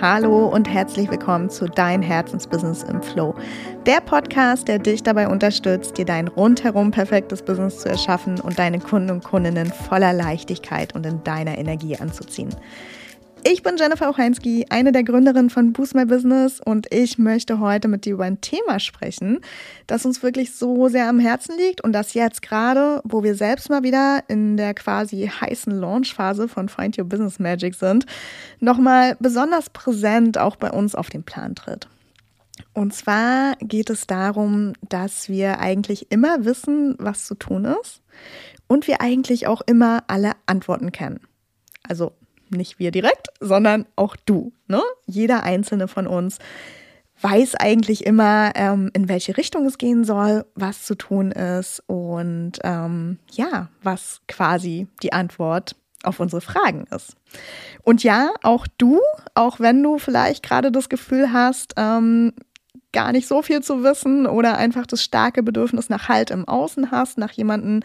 Hallo und herzlich willkommen zu Dein Herzensbusiness im Flow. Der Podcast, der dich dabei unterstützt, dir dein rundherum perfektes Business zu erschaffen und deine Kunden und Kundinnen voller Leichtigkeit und in deiner Energie anzuziehen. Ich bin Jennifer Ocheinski, eine der Gründerinnen von Boost My Business und ich möchte heute mit dir über ein Thema sprechen, das uns wirklich so sehr am Herzen liegt und das jetzt gerade, wo wir selbst mal wieder in der quasi heißen Launchphase von Find Your Business Magic sind, nochmal besonders präsent auch bei uns auf den Plan tritt. Und zwar geht es darum, dass wir eigentlich immer wissen, was zu tun ist und wir eigentlich auch immer alle Antworten kennen. Also nicht wir direkt, sondern auch du. Ne? Jeder einzelne von uns weiß eigentlich immer, ähm, in welche Richtung es gehen soll, was zu tun ist und ähm, ja, was quasi die Antwort auf unsere Fragen ist. Und ja, auch du, auch wenn du vielleicht gerade das Gefühl hast, ähm, gar nicht so viel zu wissen oder einfach das starke Bedürfnis nach Halt im Außen hast, nach jemandem,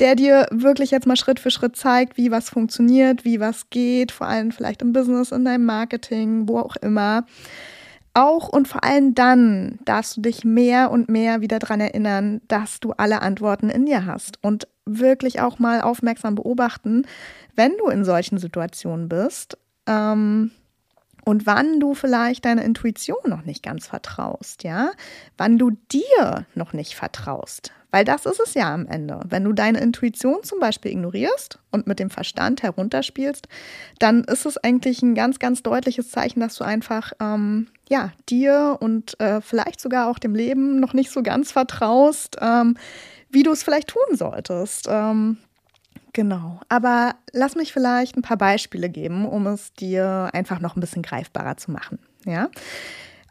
der dir wirklich jetzt mal Schritt für Schritt zeigt, wie was funktioniert, wie was geht, vor allem vielleicht im Business, in deinem Marketing, wo auch immer. Auch und vor allem dann darfst du dich mehr und mehr wieder daran erinnern, dass du alle Antworten in dir hast und wirklich auch mal aufmerksam beobachten, wenn du in solchen Situationen bist. Ähm, und wann du vielleicht deiner Intuition noch nicht ganz vertraust, ja? Wann du dir noch nicht vertraust. Weil das ist es ja am Ende. Wenn du deine Intuition zum Beispiel ignorierst und mit dem Verstand herunterspielst, dann ist es eigentlich ein ganz, ganz deutliches Zeichen, dass du einfach ähm, ja, dir und äh, vielleicht sogar auch dem Leben noch nicht so ganz vertraust, ähm, wie du es vielleicht tun solltest. Ähm, Genau, aber lass mich vielleicht ein paar Beispiele geben, um es dir einfach noch ein bisschen greifbarer zu machen. Ja?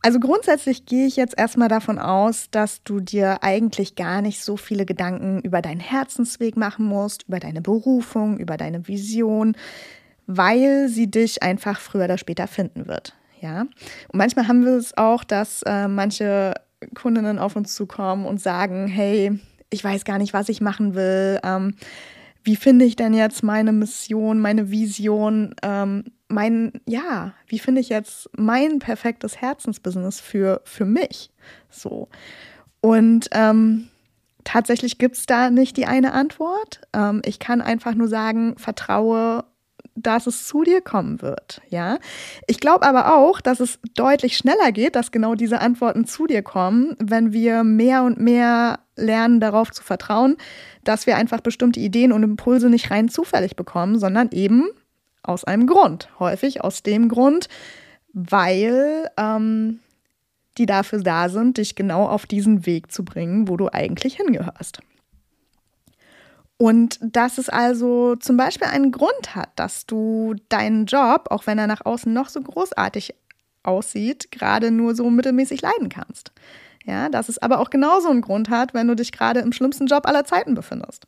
Also grundsätzlich gehe ich jetzt erstmal davon aus, dass du dir eigentlich gar nicht so viele Gedanken über deinen Herzensweg machen musst, über deine Berufung, über deine Vision, weil sie dich einfach früher oder später finden wird. Ja? Und manchmal haben wir es auch, dass äh, manche Kundinnen auf uns zukommen und sagen, hey, ich weiß gar nicht, was ich machen will. Ähm, wie finde ich denn jetzt meine Mission, meine Vision, ähm, mein, ja, wie finde ich jetzt mein perfektes Herzensbusiness für, für mich? So. Und ähm, tatsächlich gibt es da nicht die eine Antwort. Ähm, ich kann einfach nur sagen, vertraue dass es zu dir kommen wird, ja. Ich glaube aber auch, dass es deutlich schneller geht, dass genau diese Antworten zu dir kommen, wenn wir mehr und mehr lernen, darauf zu vertrauen, dass wir einfach bestimmte Ideen und Impulse nicht rein zufällig bekommen, sondern eben aus einem Grund. Häufig aus dem Grund, weil ähm, die dafür da sind, dich genau auf diesen Weg zu bringen, wo du eigentlich hingehörst. Und dass es also zum Beispiel einen Grund hat, dass du deinen Job, auch wenn er nach außen noch so großartig aussieht, gerade nur so mittelmäßig leiden kannst. Ja, dass es aber auch genauso einen Grund hat, wenn du dich gerade im schlimmsten Job aller Zeiten befindest.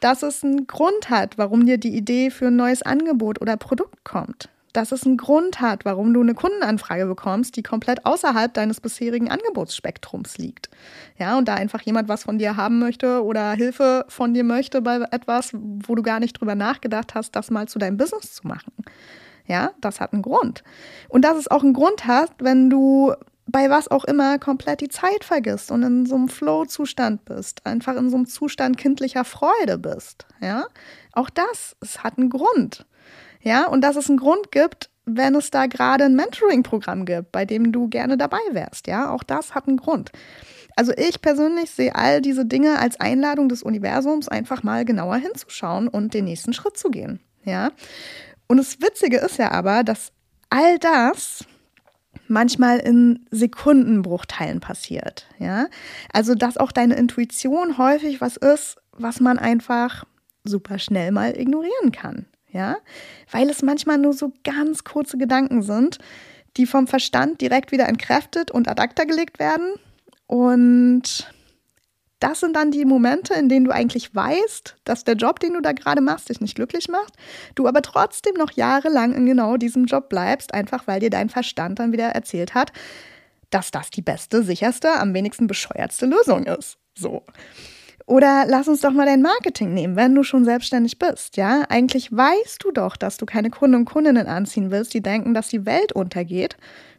Dass es einen Grund hat, warum dir die Idee für ein neues Angebot oder Produkt kommt dass es einen Grund hat, warum du eine Kundenanfrage bekommst, die komplett außerhalb deines bisherigen Angebotsspektrums liegt. Ja, und da einfach jemand was von dir haben möchte oder Hilfe von dir möchte bei etwas, wo du gar nicht drüber nachgedacht hast, das mal zu deinem Business zu machen. Ja, das hat einen Grund. Und dass es auch einen Grund hat, wenn du bei was auch immer komplett die Zeit vergisst und in so einem Flow-Zustand bist, einfach in so einem Zustand kindlicher Freude bist. Ja, auch das, es hat einen Grund. Ja, und dass es einen Grund gibt, wenn es da gerade ein Mentoring-Programm gibt, bei dem du gerne dabei wärst. Ja, auch das hat einen Grund. Also ich persönlich sehe all diese Dinge als Einladung des Universums, einfach mal genauer hinzuschauen und den nächsten Schritt zu gehen. Ja. Und das Witzige ist ja aber, dass all das manchmal in Sekundenbruchteilen passiert. Ja. Also, dass auch deine Intuition häufig was ist, was man einfach super schnell mal ignorieren kann ja, weil es manchmal nur so ganz kurze Gedanken sind, die vom Verstand direkt wieder entkräftet und ad acta gelegt werden. Und das sind dann die Momente, in denen du eigentlich weißt, dass der Job, den du da gerade machst, dich nicht glücklich macht, du aber trotzdem noch jahrelang in genau diesem Job bleibst, einfach weil dir dein Verstand dann wieder erzählt hat, dass das die beste, sicherste, am wenigsten bescheuertste Lösung ist. So. Oder lass uns doch mal dein Marketing nehmen, wenn du schon selbstständig bist, ja? Eigentlich weißt du doch, dass du keine Kunden und Kundinnen anziehen willst, die denken, dass die Welt untergeht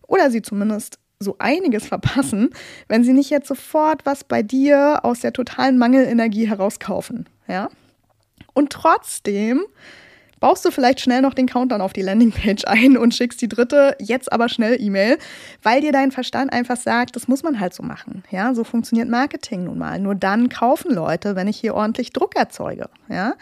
oder sie zumindest so einiges verpassen, wenn sie nicht jetzt sofort was bei dir aus der totalen Mangelenergie herauskaufen, ja? Und trotzdem baust du vielleicht schnell noch den Countdown auf die Landingpage ein und schickst die dritte jetzt aber schnell E-Mail, weil dir dein Verstand einfach sagt, das muss man halt so machen. Ja, so funktioniert Marketing nun mal. Nur dann kaufen Leute, wenn ich hier ordentlich Druck erzeuge. Ja.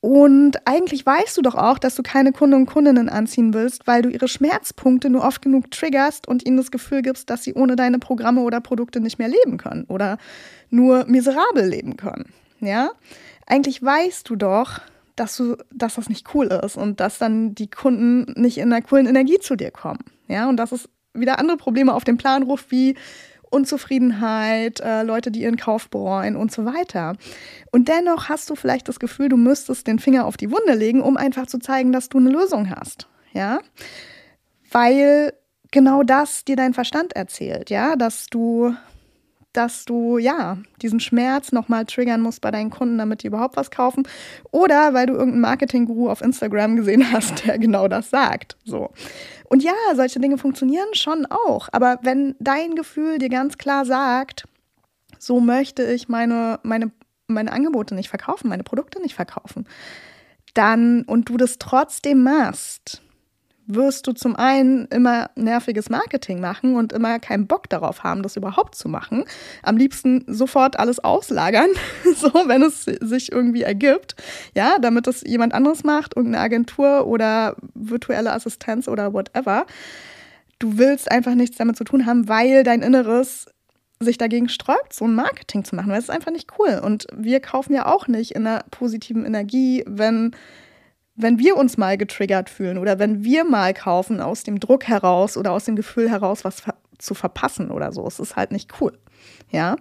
Und eigentlich weißt du doch auch, dass du keine Kunden und Kundinnen anziehen willst, weil du ihre Schmerzpunkte nur oft genug triggerst und ihnen das Gefühl gibst, dass sie ohne deine Programme oder Produkte nicht mehr leben können oder nur miserabel leben können. Ja? Eigentlich weißt du doch, dass, du, dass das nicht cool ist und dass dann die Kunden nicht in einer coolen Energie zu dir kommen. Ja, und dass es wieder andere Probleme auf den Plan ruft, wie Unzufriedenheit, äh, Leute, die ihren Kauf bereuen und so weiter. Und dennoch hast du vielleicht das Gefühl, du müsstest den Finger auf die Wunde legen, um einfach zu zeigen, dass du eine Lösung hast. Ja, weil genau das dir dein Verstand erzählt, ja, dass du dass du ja diesen Schmerz nochmal triggern musst bei deinen Kunden, damit die überhaupt was kaufen. Oder weil du irgendeinen Marketing-Guru auf Instagram gesehen hast, der genau das sagt. So. Und ja, solche Dinge funktionieren schon auch. Aber wenn dein Gefühl dir ganz klar sagt, so möchte ich meine, meine, meine Angebote nicht verkaufen, meine Produkte nicht verkaufen, dann und du das trotzdem machst, wirst du zum einen immer nerviges Marketing machen und immer keinen Bock darauf haben, das überhaupt zu machen. Am liebsten sofort alles auslagern, so wenn es sich irgendwie ergibt, ja, damit es jemand anderes macht, irgendeine Agentur oder virtuelle Assistenz oder whatever. Du willst einfach nichts damit zu tun haben, weil dein Inneres sich dagegen sträubt, so ein Marketing zu machen, weil es ist einfach nicht cool. Und wir kaufen ja auch nicht in einer positiven Energie, wenn wenn wir uns mal getriggert fühlen oder wenn wir mal kaufen aus dem Druck heraus oder aus dem Gefühl heraus, was zu verpassen oder so, es ist halt nicht cool. Ja.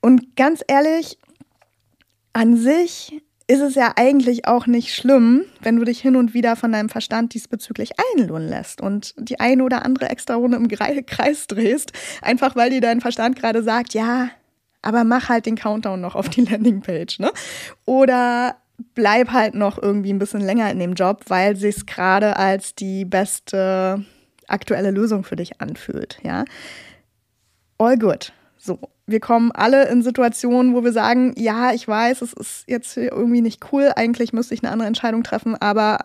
Und ganz ehrlich, an sich ist es ja eigentlich auch nicht schlimm, wenn du dich hin und wieder von deinem Verstand diesbezüglich einlohnen lässt und die eine oder andere extra Runde im Kreis drehst, einfach weil dir dein Verstand gerade sagt, ja, aber mach halt den Countdown noch auf die Landingpage, ne? Oder bleib halt noch irgendwie ein bisschen länger in dem Job, weil sich gerade als die beste aktuelle Lösung für dich anfühlt, ja. All good. So, wir kommen alle in Situationen, wo wir sagen, ja, ich weiß, es ist jetzt irgendwie nicht cool, eigentlich müsste ich eine andere Entscheidung treffen, aber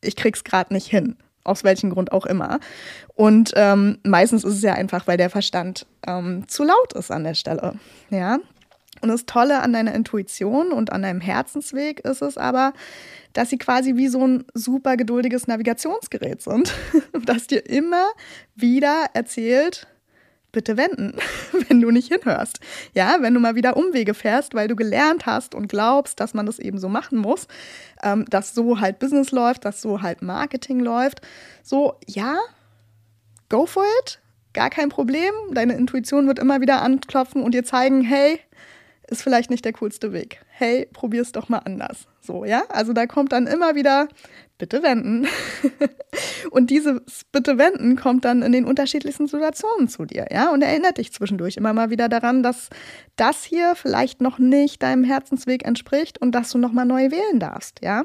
ich krieg's gerade nicht hin. Aus welchem Grund auch immer. Und ähm, meistens ist es ja einfach, weil der Verstand ähm, zu laut ist an der Stelle. Ja. Und das Tolle an deiner Intuition und an deinem Herzensweg ist es aber, dass sie quasi wie so ein super geduldiges Navigationsgerät sind, das dir immer wieder erzählt, bitte wenden, wenn du nicht hinhörst. Ja, wenn du mal wieder Umwege fährst, weil du gelernt hast und glaubst, dass man das eben so machen muss, ähm, dass so halt Business läuft, dass so halt Marketing läuft. So, ja, go for it, gar kein Problem. Deine Intuition wird immer wieder anklopfen und dir zeigen, hey, ist vielleicht nicht der coolste Weg. Hey, probier's doch mal anders. So, ja? Also da kommt dann immer wieder bitte wenden. und dieses bitte wenden kommt dann in den unterschiedlichsten Situationen zu dir, ja? Und erinnert dich zwischendurch immer mal wieder daran, dass das hier vielleicht noch nicht deinem Herzensweg entspricht und dass du noch mal neu wählen darfst, ja?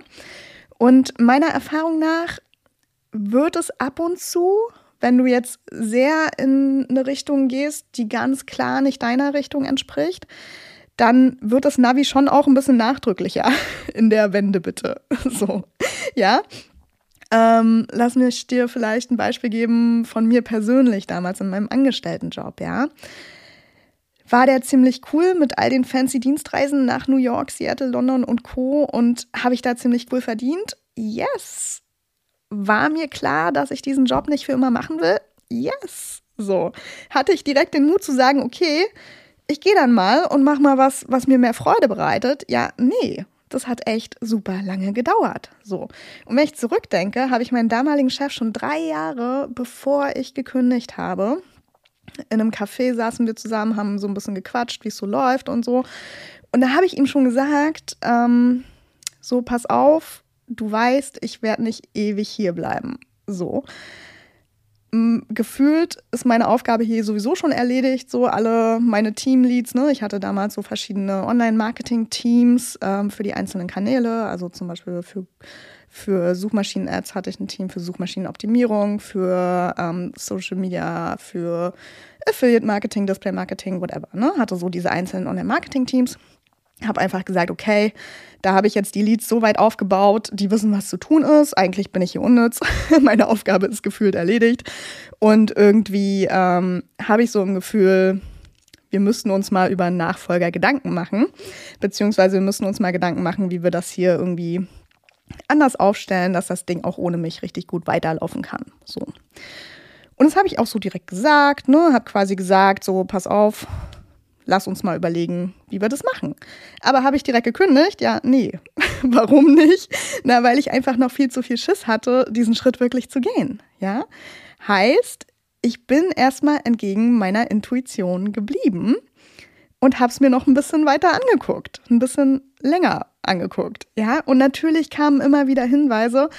Und meiner Erfahrung nach wird es ab und zu wenn du jetzt sehr in eine Richtung gehst, die ganz klar nicht deiner Richtung entspricht, dann wird das Navi schon auch ein bisschen nachdrücklicher in der Wende, bitte. So, ja. Ähm, lass mich dir vielleicht ein Beispiel geben von mir persönlich damals in meinem Angestelltenjob, ja. War der ziemlich cool mit all den fancy Dienstreisen nach New York, Seattle, London und Co. Und habe ich da ziemlich cool verdient? Yes. War mir klar, dass ich diesen Job nicht für immer machen will? Yes. So. Hatte ich direkt den Mut zu sagen, okay, ich gehe dann mal und mach mal was, was mir mehr Freude bereitet. Ja, nee, das hat echt super lange gedauert. So. Und wenn ich zurückdenke, habe ich meinen damaligen Chef schon drei Jahre, bevor ich gekündigt habe, in einem Café saßen wir zusammen, haben so ein bisschen gequatscht, wie es so läuft und so. Und da habe ich ihm schon gesagt, ähm, so pass auf, du weißt, ich werde nicht ewig hier bleiben. So gefühlt ist meine Aufgabe hier sowieso schon erledigt. So alle meine Teamleads, ne? Ich hatte damals so verschiedene Online-Marketing-Teams ähm, für die einzelnen Kanäle, also zum Beispiel für für Suchmaschinen-Ads hatte ich ein Team für Suchmaschinenoptimierung, für ähm, Social Media, für Affiliate-Marketing, Display-Marketing, whatever. Ne? Hatte so diese einzelnen Online-Marketing-Teams. Habe einfach gesagt, okay, da habe ich jetzt die Leads so weit aufgebaut, die wissen, was zu tun ist. Eigentlich bin ich hier unnütz. Meine Aufgabe ist gefühlt erledigt. Und irgendwie ähm, habe ich so ein Gefühl, wir müssten uns mal über einen Nachfolger Gedanken machen. Beziehungsweise wir müssen uns mal Gedanken machen, wie wir das hier irgendwie anders aufstellen, dass das Ding auch ohne mich richtig gut weiterlaufen kann. So. Und das habe ich auch so direkt gesagt, ne? Habe quasi gesagt, so, pass auf, lass uns mal überlegen, wie wir das machen. Aber habe ich direkt gekündigt? Ja, nee. Warum nicht? Na, weil ich einfach noch viel zu viel Schiss hatte, diesen Schritt wirklich zu gehen. Ja? Heißt, ich bin erstmal entgegen meiner Intuition geblieben und habe es mir noch ein bisschen weiter angeguckt, ein bisschen länger angeguckt, ja. Und natürlich kamen immer wieder Hinweise,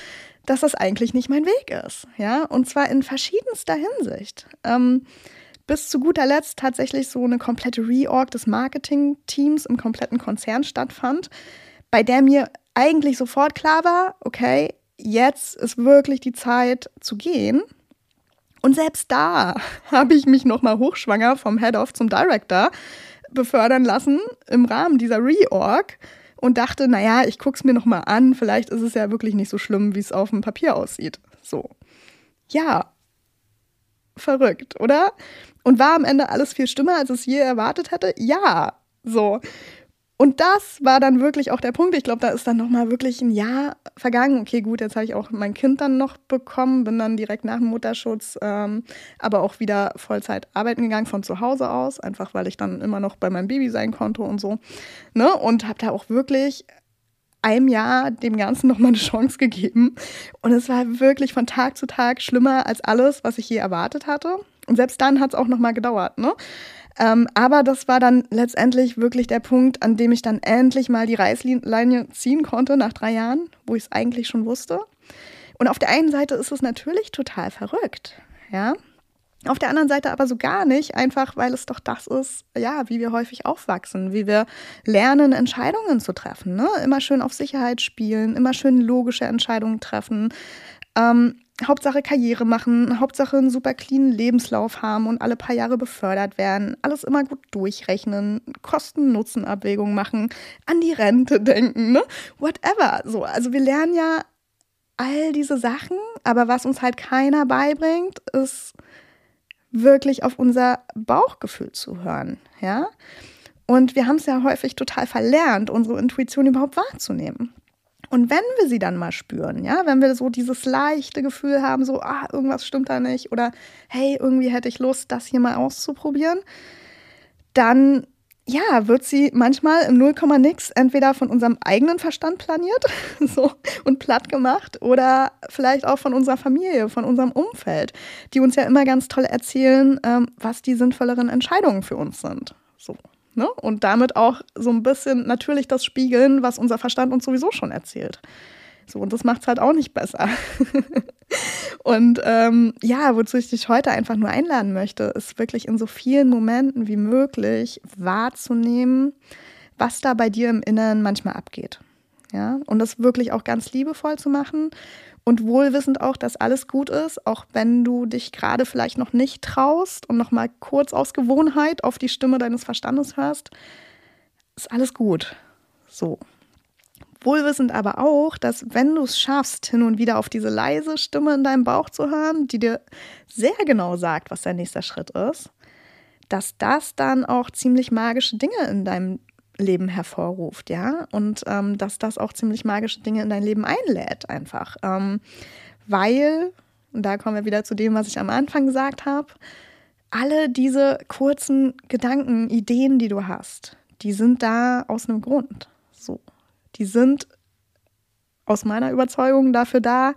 dass das eigentlich nicht mein Weg ist, ja. Und zwar in verschiedenster Hinsicht. Ähm, bis zu guter Letzt tatsächlich so eine komplette Reorg des Marketing-Teams im kompletten Konzern stattfand, bei der mir eigentlich sofort klar war, okay, jetzt ist wirklich die Zeit zu gehen. Und selbst da habe ich mich nochmal hochschwanger vom Head-Off zum Director befördern lassen im Rahmen dieser Reorg und dachte, naja, ich gucke es mir nochmal an, vielleicht ist es ja wirklich nicht so schlimm, wie es auf dem Papier aussieht. So. Ja. Verrückt, oder? Und war am Ende alles viel schlimmer, als es je erwartet hätte? Ja. So. Und das war dann wirklich auch der Punkt. Ich glaube, da ist dann nochmal wirklich ein Jahr vergangen. Okay, gut, jetzt habe ich auch mein Kind dann noch bekommen, bin dann direkt nach dem Mutterschutz, ähm, aber auch wieder Vollzeit arbeiten gegangen von zu Hause aus, einfach weil ich dann immer noch bei meinem Baby sein konnte und so. Ne? Und habe da auch wirklich einem Jahr dem Ganzen nochmal eine Chance gegeben. Und es war wirklich von Tag zu Tag schlimmer als alles, was ich je erwartet hatte. Und selbst dann hat es auch nochmal gedauert. Ne? Ähm, aber das war dann letztendlich wirklich der Punkt, an dem ich dann endlich mal die Reißleine ziehen konnte nach drei Jahren, wo ich es eigentlich schon wusste. Und auf der einen Seite ist es natürlich total verrückt, ja. Auf der anderen Seite aber so gar nicht, einfach weil es doch das ist, ja, wie wir häufig aufwachsen, wie wir lernen, Entscheidungen zu treffen. Ne? Immer schön auf Sicherheit spielen, immer schön logische Entscheidungen treffen. Ähm, Hauptsache Karriere machen, Hauptsache einen super cleanen Lebenslauf haben und alle paar Jahre befördert werden, alles immer gut durchrechnen, Kosten-Nutzen-Abwägung machen, an die Rente denken, ne? Whatever. So, also wir lernen ja all diese Sachen, aber was uns halt keiner beibringt, ist wirklich auf unser Bauchgefühl zu hören, ja? Und wir haben es ja häufig total verlernt, unsere Intuition überhaupt wahrzunehmen. Und wenn wir sie dann mal spüren, ja, wenn wir so dieses leichte Gefühl haben, so, ah, irgendwas stimmt da nicht oder hey, irgendwie hätte ich Lust, das hier mal auszuprobieren, dann ja, wird sie manchmal im Nullkomma nix entweder von unserem eigenen Verstand planiert so, und platt gemacht oder vielleicht auch von unserer Familie, von unserem Umfeld, die uns ja immer ganz toll erzählen, ähm, was die sinnvolleren Entscheidungen für uns sind. So. Ne? Und damit auch so ein bisschen natürlich das spiegeln, was unser Verstand uns sowieso schon erzählt. So, und das macht es halt auch nicht besser. und ähm, ja, wozu ich dich heute einfach nur einladen möchte, ist wirklich in so vielen Momenten wie möglich wahrzunehmen, was da bei dir im Inneren manchmal abgeht. Ja, und das wirklich auch ganz liebevoll zu machen und wohlwissend auch, dass alles gut ist, auch wenn du dich gerade vielleicht noch nicht traust und noch mal kurz aus Gewohnheit auf die Stimme deines Verstandes hörst, ist alles gut. So. Wohlwissend aber auch, dass wenn du es schaffst, hin und wieder auf diese leise Stimme in deinem Bauch zu hören, die dir sehr genau sagt, was dein nächster Schritt ist, dass das dann auch ziemlich magische Dinge in deinem Leben hervorruft, ja, und ähm, dass das auch ziemlich magische Dinge in dein Leben einlädt, einfach. Ähm, weil, und da kommen wir wieder zu dem, was ich am Anfang gesagt habe, alle diese kurzen Gedanken, Ideen, die du hast, die sind da aus einem Grund. Die sind aus meiner Überzeugung dafür da,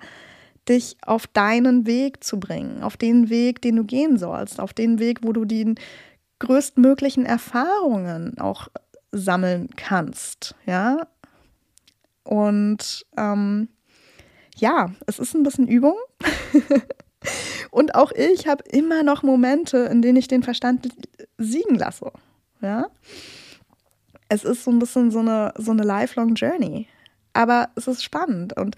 dich auf deinen Weg zu bringen, auf den Weg, den du gehen sollst, auf den Weg, wo du die größtmöglichen Erfahrungen auch sammeln kannst, ja. Und ähm, ja, es ist ein bisschen Übung. Und auch ich habe immer noch Momente, in denen ich den Verstand siegen lasse. Ja. Es ist so ein bisschen so eine, so eine lifelong Journey. Aber es ist spannend. Und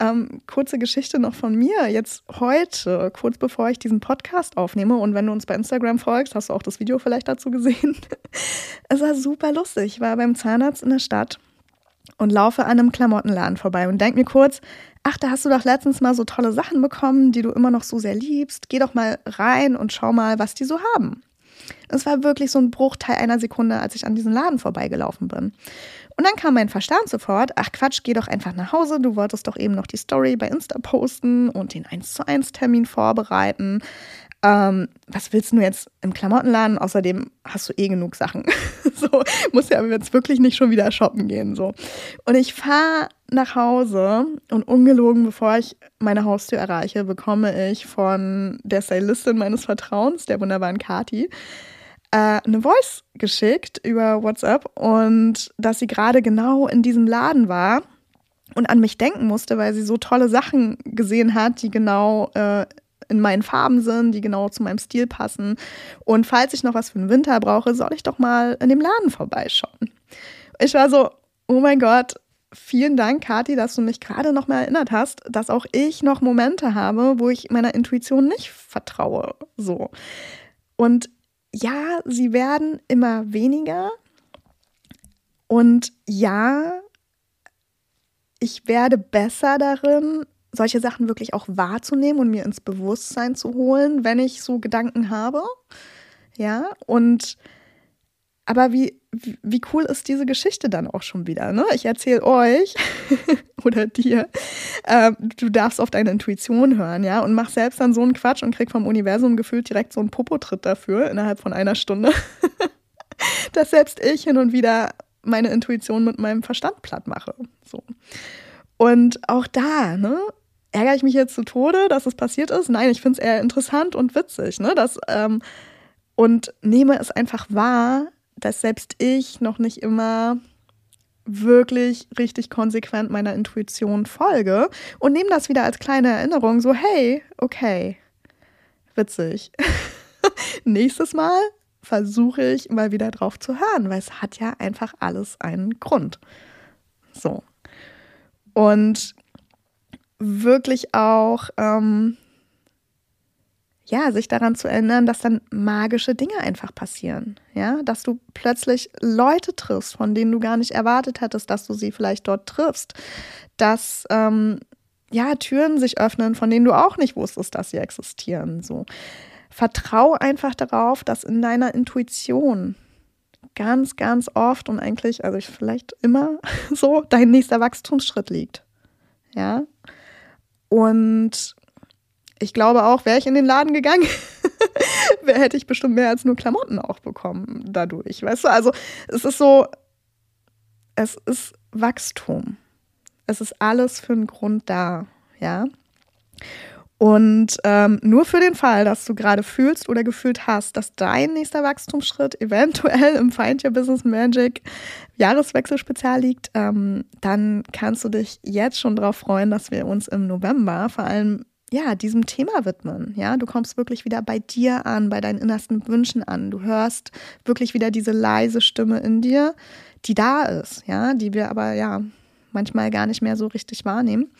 ähm, kurze Geschichte noch von mir. Jetzt heute, kurz bevor ich diesen Podcast aufnehme, und wenn du uns bei Instagram folgst, hast du auch das Video vielleicht dazu gesehen. es war super lustig. Ich war beim Zahnarzt in der Stadt und laufe an einem Klamottenladen vorbei und denke mir kurz, ach, da hast du doch letztens mal so tolle Sachen bekommen, die du immer noch so sehr liebst. Geh doch mal rein und schau mal, was die so haben. Es war wirklich so ein Bruchteil einer Sekunde, als ich an diesem Laden vorbeigelaufen bin. Und dann kam mein Verstand sofort, ach Quatsch, geh doch einfach nach Hause, du wolltest doch eben noch die Story bei Insta posten und den 1 zu 1 Termin vorbereiten. Ähm, was willst du jetzt im Klamottenladen? Außerdem hast du eh genug Sachen. so, muss ja jetzt wirklich nicht schon wieder shoppen gehen. So. Und ich fahre nach Hause und ungelogen, bevor ich meine Haustür erreiche, bekomme ich von der Stylistin meines Vertrauens, der wunderbaren Kati, äh, eine Voice geschickt über WhatsApp und dass sie gerade genau in diesem Laden war und an mich denken musste, weil sie so tolle Sachen gesehen hat, die genau äh, in meinen Farben sind, die genau zu meinem Stil passen. Und falls ich noch was für den Winter brauche, soll ich doch mal in dem Laden vorbeischauen. Ich war so, oh mein Gott, vielen Dank, Kathi, dass du mich gerade noch mal erinnert hast, dass auch ich noch Momente habe, wo ich meiner Intuition nicht vertraue. So. Und ja, sie werden immer weniger. Und ja, ich werde besser darin, solche Sachen wirklich auch wahrzunehmen und mir ins Bewusstsein zu holen, wenn ich so Gedanken habe. Ja, und aber wie, wie cool ist diese Geschichte dann auch schon wieder? Ne? Ich erzähle euch oder dir, äh, du darfst auf deine Intuition hören, ja, und mach selbst dann so einen Quatsch und krieg vom Universum gefühlt direkt so einen Popotritt dafür innerhalb von einer Stunde, dass selbst ich hin und wieder meine Intuition mit meinem Verstand platt mache. So. Und auch da, ne, ärgere ich mich jetzt zu Tode, dass es passiert ist? Nein, ich finde es eher interessant und witzig, ne? Das, ähm, und nehme es einfach wahr, dass selbst ich noch nicht immer wirklich richtig konsequent meiner Intuition folge und nehme das wieder als kleine Erinnerung, so hey, okay, witzig. Nächstes Mal versuche ich mal wieder drauf zu hören, weil es hat ja einfach alles einen Grund. So. Und wirklich auch ähm, ja, sich daran zu erinnern, dass dann magische Dinge einfach passieren. Ja, dass du plötzlich Leute triffst, von denen du gar nicht erwartet hättest, dass du sie vielleicht dort triffst. Dass ähm, ja, Türen sich öffnen, von denen du auch nicht wusstest, dass sie existieren. So. Vertrau einfach darauf, dass in deiner Intuition ganz, ganz oft und eigentlich, also vielleicht immer so, dein nächster Wachstumsschritt liegt. Ja. Und ich glaube auch, wäre ich in den Laden gegangen, hätte ich bestimmt mehr als nur Klamotten auch bekommen dadurch. Weißt du, also es ist so, es ist Wachstum. Es ist alles für einen Grund da, ja. Und ähm, nur für den Fall, dass du gerade fühlst oder gefühlt hast, dass dein nächster Wachstumsschritt eventuell im Find Your Business Magic Jahreswechselspezial liegt, ähm, dann kannst du dich jetzt schon darauf freuen, dass wir uns im November vor allem ja, diesem Thema widmen. Ja, du kommst wirklich wieder bei dir an, bei deinen innersten Wünschen an. Du hörst wirklich wieder diese leise Stimme in dir, die da ist, ja, die wir aber ja manchmal gar nicht mehr so richtig wahrnehmen.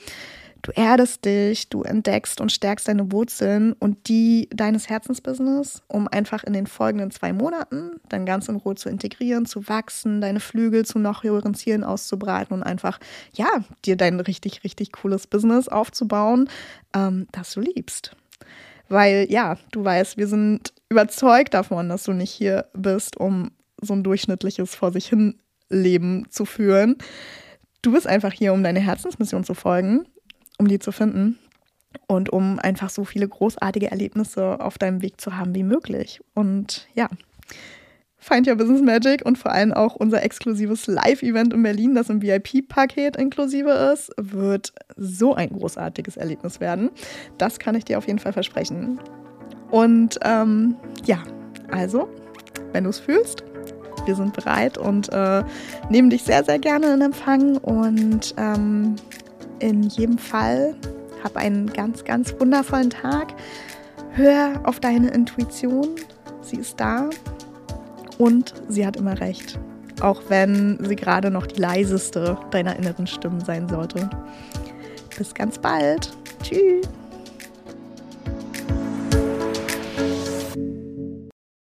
Du erdest dich, du entdeckst und stärkst deine Wurzeln und die deines Herzensbusiness, um einfach in den folgenden zwei Monaten dann ganz in Ruhe zu integrieren, zu wachsen, deine Flügel zu noch höheren Zielen auszubreiten und einfach, ja, dir dein richtig, richtig cooles Business aufzubauen, ähm, das du liebst. Weil, ja, du weißt, wir sind überzeugt davon, dass du nicht hier bist, um so ein durchschnittliches vor sich hin Leben zu führen. Du bist einfach hier, um deine Herzensmission zu folgen um die zu finden und um einfach so viele großartige Erlebnisse auf deinem Weg zu haben wie möglich. Und ja, Find Your Business Magic und vor allem auch unser exklusives Live-Event in Berlin, das im VIP-Paket inklusive ist, wird so ein großartiges Erlebnis werden. Das kann ich dir auf jeden Fall versprechen. Und ähm, ja, also, wenn du es fühlst, wir sind bereit und äh, nehmen dich sehr, sehr gerne in Empfang und ähm, in jedem Fall hab einen ganz, ganz wundervollen Tag. Hör auf deine Intuition, sie ist da und sie hat immer recht, auch wenn sie gerade noch die leiseste deiner inneren Stimmen sein sollte. Bis ganz bald. Tschüss.